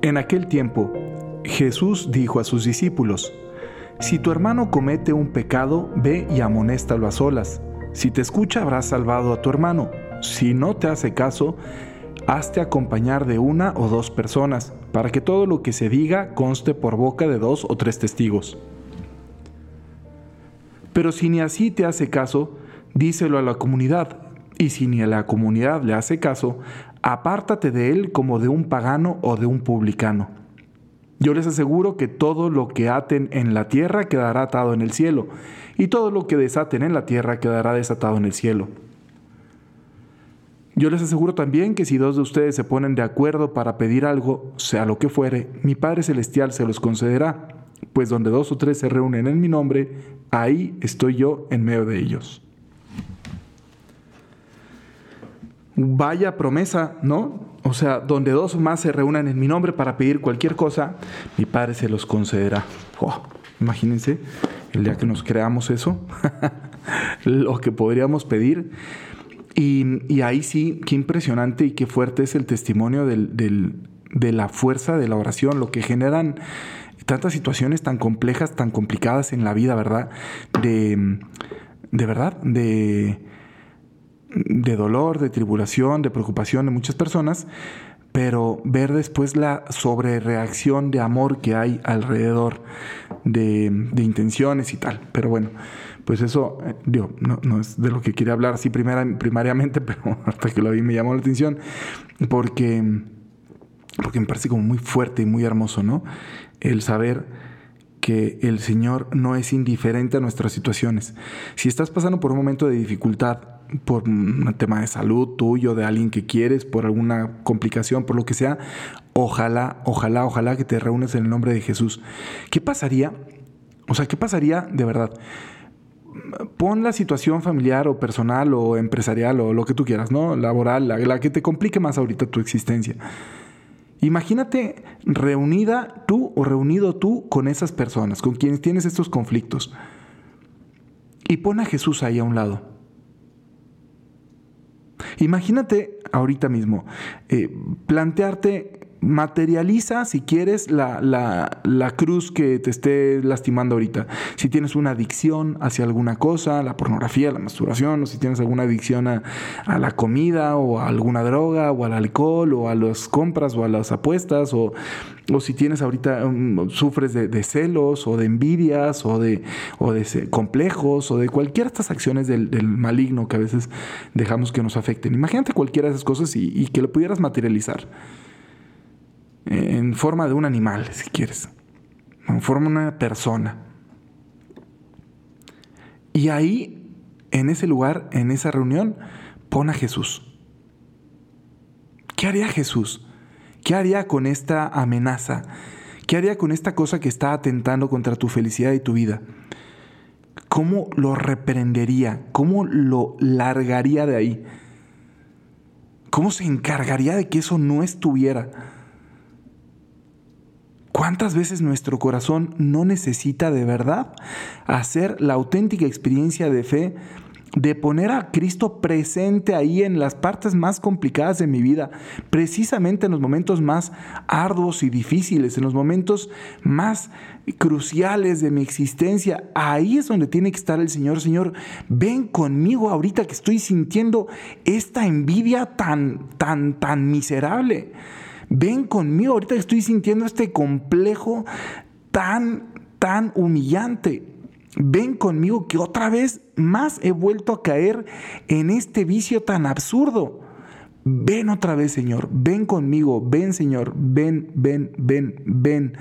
En aquel tiempo, Jesús dijo a sus discípulos, Si tu hermano comete un pecado, ve y amonéstalo a solas. Si te escucha, habrás salvado a tu hermano. Si no te hace caso, hazte acompañar de una o dos personas, para que todo lo que se diga conste por boca de dos o tres testigos. Pero si ni así te hace caso, díselo a la comunidad, y si ni a la comunidad le hace caso, apártate de él como de un pagano o de un publicano. Yo les aseguro que todo lo que aten en la tierra quedará atado en el cielo, y todo lo que desaten en la tierra quedará desatado en el cielo. Yo les aseguro también que si dos de ustedes se ponen de acuerdo para pedir algo, sea lo que fuere, mi Padre Celestial se los concederá, pues donde dos o tres se reúnen en mi nombre, ahí estoy yo en medio de ellos. Vaya promesa, ¿no? O sea, donde dos más se reúnan en mi nombre para pedir cualquier cosa, mi Padre se los concederá. Oh, imagínense el día que nos creamos eso, lo que podríamos pedir. Y, ahí sí, qué impresionante y qué fuerte es el testimonio de la fuerza de la oración, lo que generan tantas situaciones tan complejas, tan complicadas en la vida, ¿verdad? De, de verdad, de de dolor, de tribulación, de preocupación de muchas personas, pero ver después la sobrereacción de amor que hay alrededor de, intenciones y tal. Pero bueno, pues eso, eh, digo, no, es de lo que quería hablar así primariamente, pero hasta que lo vi me llamó la atención, porque, porque me parece como muy fuerte y muy hermoso, ¿no? El saber que el Señor no es indiferente a nuestras situaciones. Si estás pasando por un momento de dificultad, por un tema de salud tuyo, de alguien que quieres, por alguna complicación, por lo que sea, ojalá, ojalá, ojalá que te reúnes en el nombre de Jesús. ¿Qué pasaría? O sea, ¿qué pasaría de verdad? Pon la situación familiar o personal o empresarial o lo que tú quieras, ¿no? Laboral, la, que te complique más ahorita tu existencia. Imagínate reunida tú o reunido tú con esas personas, con quienes tienes estos conflictos. Y pon a Jesús ahí a un lado. Imagínate ahorita mismo, eh, plantearte materializa, si quieres, la, la, cruz que te esté lastimando ahorita. Si tienes una adicción hacia alguna cosa, la pornografía, la masturbación, o si tienes alguna adicción a, la comida, o a alguna droga, o al alcohol, o a las compras, o a las apuestas, o, o si tienes ahorita, um, sufres de, celos, o de envidias, o de, o de complejos, o de cualquiera de estas acciones del, maligno que a veces dejamos que nos afecten. Imagínate cualquiera de esas cosas y, y que lo pudieras materializar en forma de un animal, si quieres, en forma de una persona. Y ahí, en ese lugar, en esa reunión, pon a Jesús. ¿Qué haría Jesús? ¿Qué haría con esta amenaza? ¿Qué haría con esta cosa que está atentando contra tu felicidad y tu vida? ¿Cómo lo reprendería? ¿Cómo lo largaría de ahí? ¿Cómo se encargaría de que eso no estuviera? ¿Cuántas veces nuestro corazón no necesita de verdad hacer la auténtica experiencia de fe de poner a Cristo presente ahí en las partes más complicadas de mi vida, precisamente en los momentos más arduos y difíciles, en los momentos más cruciales de mi existencia. Ahí es donde tiene que estar el Señor. Señor, ven conmigo ahorita que estoy sintiendo esta envidia tan, tan, tan miserable. Ven conmigo, ahorita estoy sintiendo este complejo tan, tan humillante. Ven conmigo que otra vez más he vuelto a caer en este vicio tan absurdo. Ven otra vez, Señor. Ven conmigo. Ven, Señor. Ven, ven, ven, ven.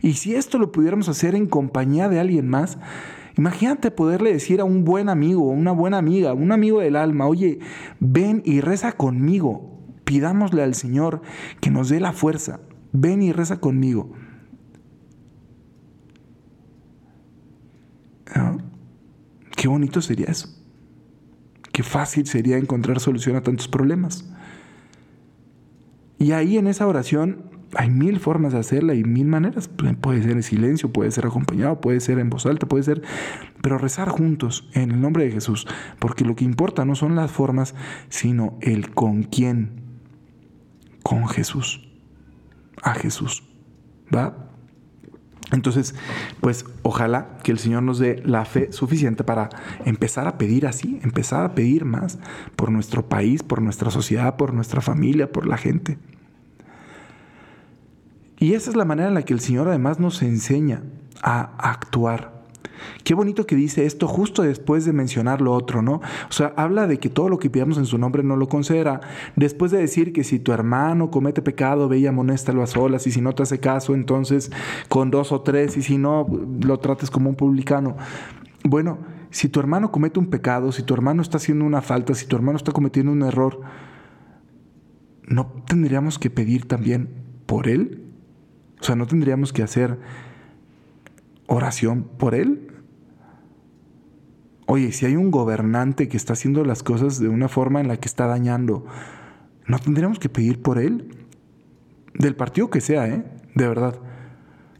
Y si esto lo pudiéramos hacer en compañía de alguien más, imagínate poderle decir a un buen amigo, una buena amiga, un amigo del alma, oye, ven y reza conmigo. Pidámosle al Señor que nos dé la fuerza. Ven y reza conmigo. Ah, qué bonito sería eso. Qué fácil sería encontrar solución a tantos problemas. Y ahí en esa oración hay mil formas de hacerla y mil maneras. Puede ser en silencio, puede ser acompañado, puede ser en voz alta, puede ser... Pero rezar juntos en el nombre de Jesús. Porque lo que importa no son las formas, sino el con quién con Jesús. a Jesús. ¿Va? Entonces, pues ojalá que el Señor nos dé la fe suficiente para empezar a pedir así, empezar a pedir más por nuestro país, por nuestra sociedad, por nuestra familia, por la gente. Y esa es la manera en la que el Señor además nos enseña a actuar. Qué bonito que dice esto justo después de mencionar lo otro, ¿no? O sea, habla de que todo lo que pidamos en su nombre no lo concederá. Después de decir que si tu hermano comete pecado, ve y amonéstalo a solas, y si no te hace caso, entonces con dos o tres, y si no, lo trates como un publicano. Bueno, si tu hermano comete un pecado, si tu hermano está haciendo una falta, si tu hermano está cometiendo un error, ¿no tendríamos que pedir también por él? O sea, ¿no tendríamos que hacer oración por él? Oye, si hay un gobernante que está haciendo las cosas de una forma en la que está dañando, ¿no tendríamos que pedir por él? Del partido que sea, ¿eh? De verdad.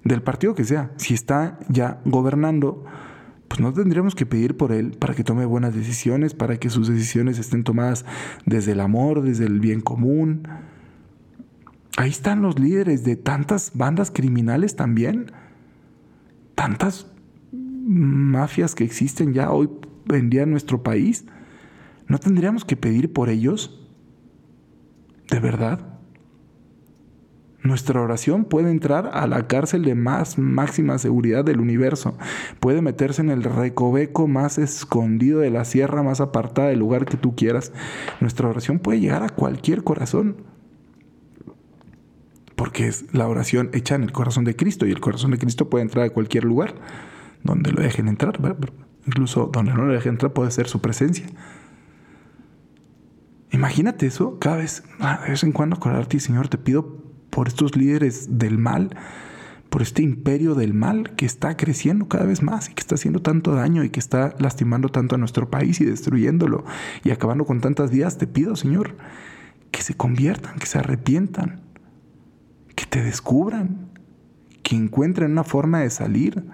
Del partido que sea. Si está ya gobernando, pues no tendríamos que pedir por él para que tome buenas decisiones, para que sus decisiones estén tomadas desde el amor, desde el bien común. Ahí están los líderes de tantas bandas criminales también. Tantas mafias que existen ya hoy en día en nuestro país, ¿no tendríamos que pedir por ellos? ¿De verdad? Nuestra oración puede entrar a la cárcel de más máxima seguridad del universo. Puede meterse en el recoveco más escondido de la sierra, más apartada del lugar que tú quieras. Nuestra oración puede llegar a cualquier corazón. Porque es la oración hecha en el corazón de Cristo y el corazón de Cristo puede entrar a cualquier lugar donde lo dejen entrar. Incluso donde no lo dejen entrar puede ser su presencia. Imagínate eso, cada vez, ah, de vez en cuando acordarte, Señor, te pido por estos líderes del mal, por este imperio del mal que está creciendo cada vez más y que está haciendo tanto daño y que está lastimando tanto a nuestro país y destruyéndolo y acabando con tantas vidas, te pido, Señor, que se conviertan, que se arrepientan, te descubran, que encuentren una forma de salir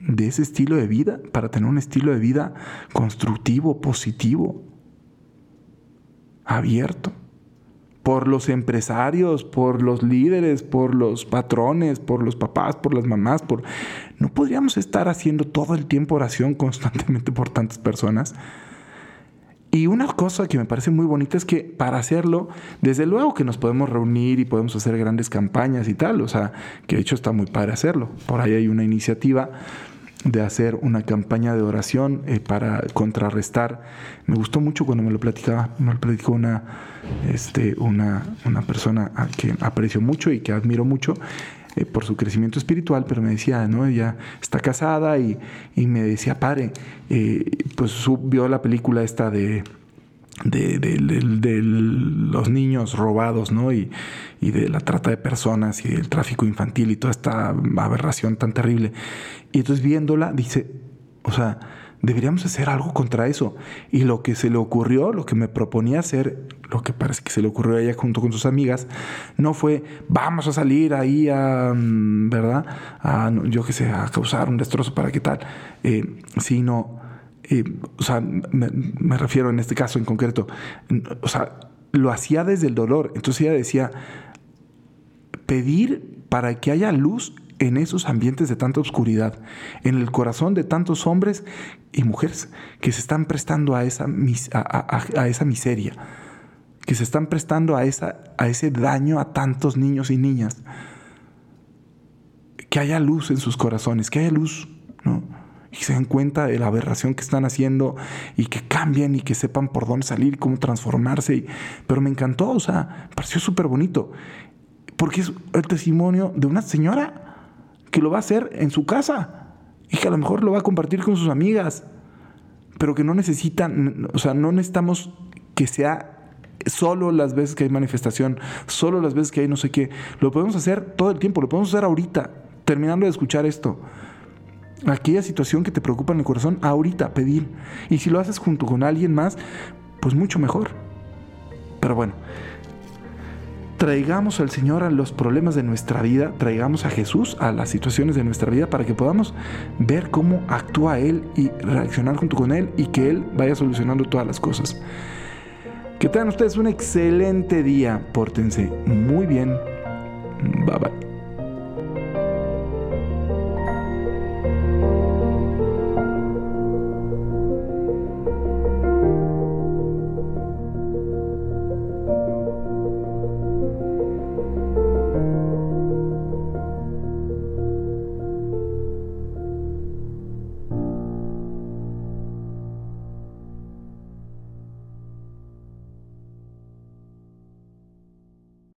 de ese estilo de vida para tener un estilo de vida constructivo, positivo, abierto. Por los empresarios, por los líderes, por los patrones, por los papás, por las mamás, por... No podríamos estar haciendo todo el tiempo oración constantemente por tantas personas. Y una cosa que me parece muy bonita es que para hacerlo, desde luego que nos podemos reunir y podemos hacer grandes campañas y tal, o sea, que de hecho está muy padre hacerlo. Por ahí hay una iniciativa de hacer una campaña de oración eh, para contrarrestar. Me gustó mucho cuando me lo platicaba, me lo platicó una, este, una, una persona a que aprecio mucho y que admiro mucho. Eh, por su crecimiento espiritual, pero me decía, ¿no? Ella está casada y, me decía, pare, eh, pues vio la película esta de de, los niños robados, ¿no? Y, y, de la trata de personas y del tráfico infantil y toda esta aberración tan terrible. Y entonces viéndola, dice, o sea, deberíamos hacer algo contra eso. Y lo que se le ocurrió, lo que me proponía hacer, lo que parece que se le ocurrió a ella junto con sus amigas, no fue, vamos a salir ahí a, mm, ¿verdad? A, yo qué sé, a causar un destrozo para qué tal, eh, sino o sea, me, refiero en este caso en concreto, o sea, lo hacía desde el dolor. Entonces ella decía, pedir para que haya luz en esos ambientes de tanta oscuridad, en el corazón de tantos hombres y mujeres que se están prestando a esa, miseria, que se están prestando a, a ese daño a tantos niños y niñas. Que haya luz en sus corazones, que haya luz, ¿no? Y se den cuenta de la aberración que están haciendo y que cambien y que sepan por dónde salir, cómo transformarse. Pero me encantó, o sea, pareció súper bonito. Porque es el testimonio de una señora que lo va a hacer en su casa y que a lo mejor lo va a compartir con sus amigas, pero que no necesitan, o sea, no necesitamos que sea solo las veces que hay manifestación, solo las veces que hay no sé qué. Lo podemos hacer todo el tiempo, lo podemos hacer ahorita, terminando de escuchar esto aquella situación que te preocupa en el corazón, ahorita pedir. Y si lo haces junto con alguien más, pues mucho mejor. Pero bueno, traigamos al Señor a los problemas de nuestra vida, traigamos a Jesús a las situaciones de nuestra vida para que podamos ver cómo actúa Él y reaccionar junto con Él y que Él vaya solucionando todas las cosas. Que tengan ustedes un excelente día, pórtense muy bien Bye bye.